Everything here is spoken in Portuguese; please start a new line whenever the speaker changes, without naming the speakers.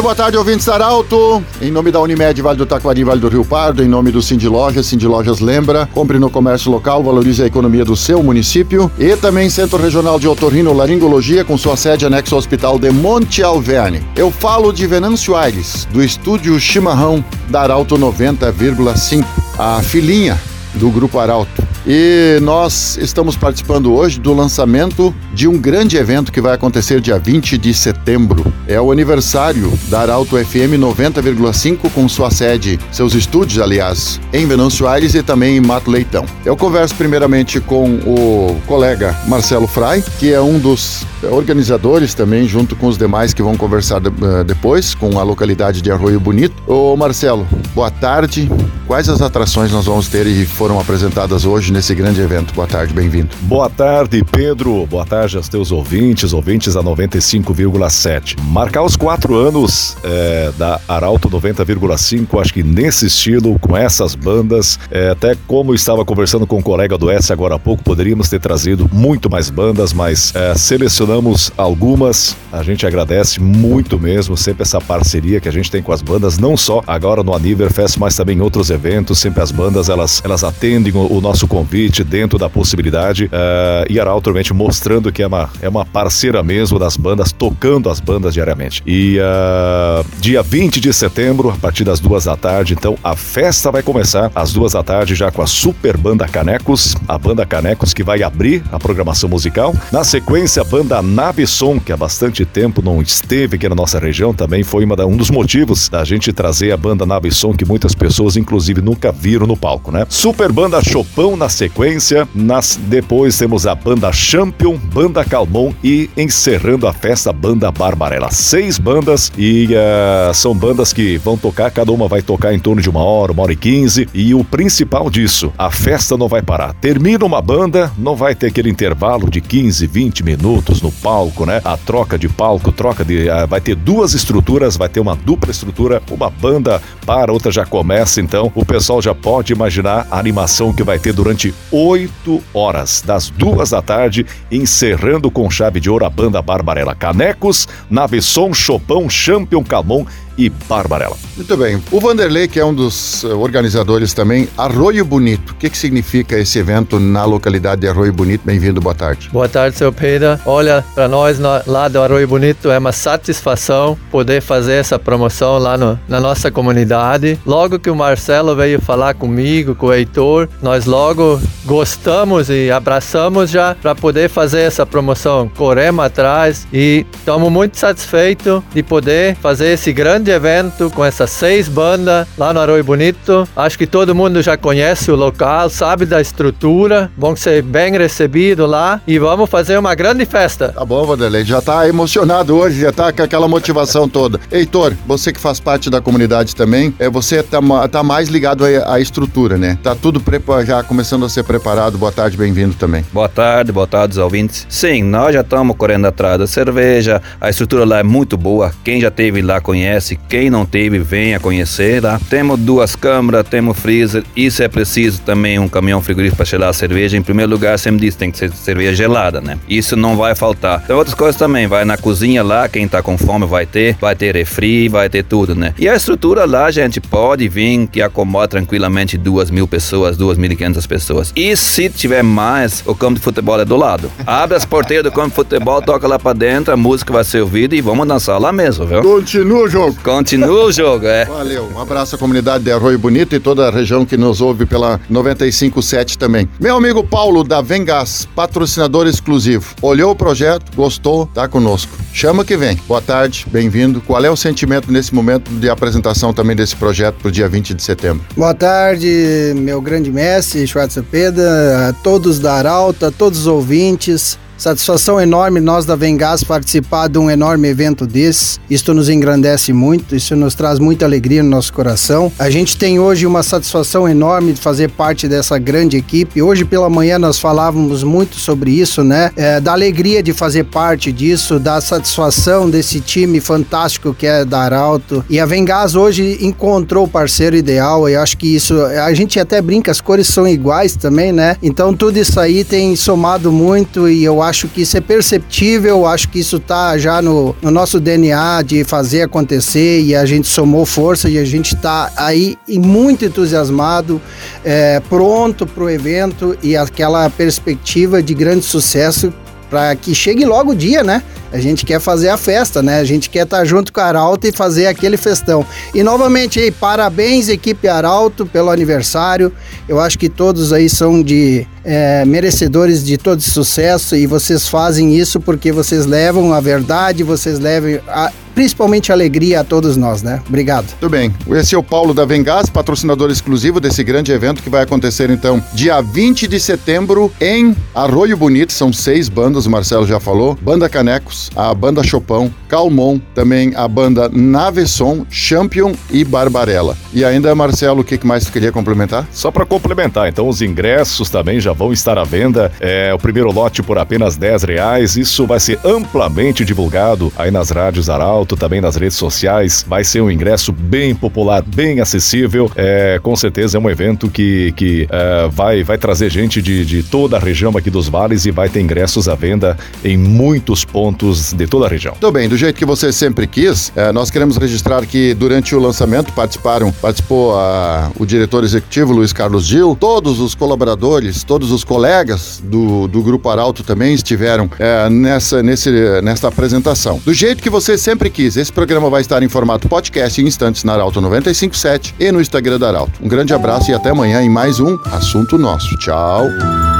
Muito boa tarde, ouvintes da Arauto. Em nome da Unimed, Vale do Taquari, Vale do Rio Pardo, em nome do Cindy Lojas, Cindy Lojas lembra, compre no comércio local, valorize a economia do seu município. E também Centro Regional de Otorrino Laringologia, com sua sede anexo ao Hospital de Monte Alverne. Eu falo de Venâncio Aires, do estúdio Chimarrão da Arauto 90,5. A filhinha do Grupo Arauto. E nós estamos participando hoje do lançamento de um grande evento que vai acontecer dia 20 de setembro. É o aniversário da Arauto FM 90,5 com sua sede, seus estúdios, aliás, em Venâncio Aires e também em Mato Leitão. Eu converso primeiramente com o colega Marcelo Frai, que é um dos organizadores também, junto com os demais que vão conversar uh, depois, com a localidade de Arroio Bonito. Ô Marcelo, boa tarde. Quais as atrações nós vamos ter e foram apresentadas hoje nesse grande evento? Boa tarde, bem-vindo.
Boa tarde, Pedro. Boa tarde aos teus ouvintes, ouvintes da 95,7. Marcar os quatro anos é, da Arauto 90,5, acho que nesse estilo, com essas bandas, é, até como estava conversando com um colega do S agora há pouco, poderíamos ter trazido muito mais bandas, mas é, selecionamos algumas. A gente agradece muito mesmo, sempre essa parceria que a gente tem com as bandas, não só agora no Aniverfest, mas também em outros eventos eventos, sempre as bandas elas, elas atendem o, o nosso convite dentro da possibilidade uh, e Arauto realmente mostrando que é uma, é uma parceira mesmo das bandas, tocando as bandas diariamente. E uh, dia 20 de setembro, a partir das duas da tarde, então a festa vai começar às duas da tarde já com a super banda Canecos, a banda Canecos que vai abrir a programação musical. Na sequência, a banda Nave Som, que há bastante tempo não esteve aqui na nossa região, também foi uma da, um dos motivos da gente trazer a banda Nave Som, que muitas pessoas, inclusive inclusive nunca viram no palco, né? Super Banda Chopão na sequência, nas, depois temos a Banda Champion, Banda Calmon e encerrando a festa, Banda Barbarella. Seis bandas e uh, são bandas que vão tocar, cada uma vai tocar em torno de uma hora, uma hora e quinze e o principal disso, a festa não vai parar. Termina uma banda, não vai ter aquele intervalo de 15, 20 minutos no palco, né? A troca de palco, troca de... Uh, vai ter duas estruturas, vai ter uma dupla estrutura, uma banda para, outra já começa, então o pessoal já pode imaginar a animação que vai ter durante oito horas, das duas da tarde, encerrando com chave de ouro a banda Barbarella Canecos, Naveson, Chopão, Champion Camon e Barbarella.
Muito bem. O Vanderlei, que é um dos eh, organizadores também, Arroio Bonito. O que, que significa esse evento na localidade de Arroio Bonito? Bem-vindo, boa tarde.
Boa tarde, seu Pedro. Olha, para nós lá do Arroio Bonito é uma satisfação poder fazer essa promoção lá no, na nossa comunidade. Logo que o Marcelo veio falar comigo, com o Heitor, nós logo gostamos e abraçamos já para poder fazer essa promoção. Corremos atrás e estamos muito satisfeitos de poder fazer esse grande grande evento com essas seis bandas lá no Arroio Bonito. Acho que todo mundo já conhece o local, sabe da estrutura. Vão ser bem recebidos lá e vamos fazer uma grande festa.
Tá bom, Vanderlei. Já tá emocionado hoje, já tá com aquela motivação toda. Heitor, você que faz parte da comunidade também, é, você tá, tá mais ligado à, à estrutura, né? Tá tudo já começando a ser preparado. Boa tarde, bem-vindo também.
Boa tarde, boa tarde, os ouvintes. Sim, nós já estamos correndo atrás da cerveja. A estrutura lá é muito boa. Quem já teve lá conhece quem não teve, venha conhecer lá. Temos duas câmaras, temos freezer. Isso é preciso também um caminhão frigorífico para gelar a cerveja. Em primeiro lugar, sempre diz tem que ser cerveja gelada, né? Isso não vai faltar. Tem outras coisas também. Vai na cozinha lá, quem tá com fome vai ter. Vai ter refri, vai ter tudo, né? E a estrutura lá, gente, pode vir que acomoda tranquilamente duas mil pessoas, duas mil e quinhentas pessoas. E se tiver mais, o campo de futebol é do lado. Abre as porteiras do campo de futebol, toca lá para dentro, a música vai ser ouvida e vamos dançar lá mesmo, viu?
Continua o jogo.
Continua o jogo, é.
Valeu. Um abraço à comunidade de Arroio Bonito e toda a região que nos ouve pela 957 também. Meu amigo Paulo da Vengas, patrocinador exclusivo. Olhou o projeto, gostou, tá conosco. Chama que vem. Boa tarde, bem-vindo. Qual é o sentimento nesse momento de apresentação também desse projeto para o dia 20 de setembro?
Boa tarde, meu grande mestre, Schwarzer Pedro, a todos da Arauta, a todos os ouvintes. Satisfação enorme nós da Vengás participar de um enorme evento desse. Isto nos engrandece muito, isso nos traz muita alegria no nosso coração. A gente tem hoje uma satisfação enorme de fazer parte dessa grande equipe. Hoje pela manhã nós falávamos muito sobre isso, né? É, da alegria de fazer parte disso, da satisfação desse time fantástico que é da Arauto. E a Vengás hoje encontrou o parceiro ideal. Eu acho que isso, a gente até brinca, as cores são iguais também, né? Então tudo isso aí tem somado muito e eu acho que isso é perceptível. Acho que isso tá já no, no nosso DNA de fazer acontecer e a gente somou força e a gente tá aí muito entusiasmado, é, pronto para o evento e aquela perspectiva de grande sucesso para que chegue logo o dia, né? A gente quer fazer a festa, né? A gente quer estar tá junto com a Arauto e fazer aquele festão. E novamente aí, parabéns, equipe Arauto, pelo aniversário. Eu acho que todos aí são de é, merecedores de todo sucesso e vocês fazem isso porque vocês levam a verdade, vocês levam a, principalmente alegria a todos nós, né? Obrigado.
Tudo bem. Esse é o Paulo da Vengás, patrocinador exclusivo desse grande evento que vai acontecer então dia 20 de setembro em Arroio Bonito. São seis bandas, o Marcelo já falou. Banda Canecos, a banda Chopão, Calmon, também a banda Naveson, Champion e Barbarella. E ainda, Marcelo, o que mais tu queria complementar?
Só para complementar, então os ingressos também já vão estar à venda. É, o primeiro lote por apenas 10 reais. Isso vai ser amplamente divulgado aí nas rádios Arauto, também nas redes sociais. Vai ser um ingresso bem popular, bem acessível. É, com certeza é um evento que, que é, vai, vai trazer gente de, de toda a região aqui dos vales e vai ter ingressos à venda em muitos pontos de toda a região.
Tudo bem, do jeito que você sempre quis, é, nós queremos registrar que durante o lançamento participaram, participou a, o diretor executivo Luiz Carlos Gil, todos os colaboradores, todos os colegas do, do Grupo Arauto também estiveram é, nessa, nesse, nessa apresentação. Do jeito que você sempre quis, esse programa vai estar em formato podcast em instantes na Arauto 957 e no Instagram da Arauto. Um grande abraço e até amanhã em mais um Assunto Nosso. Tchau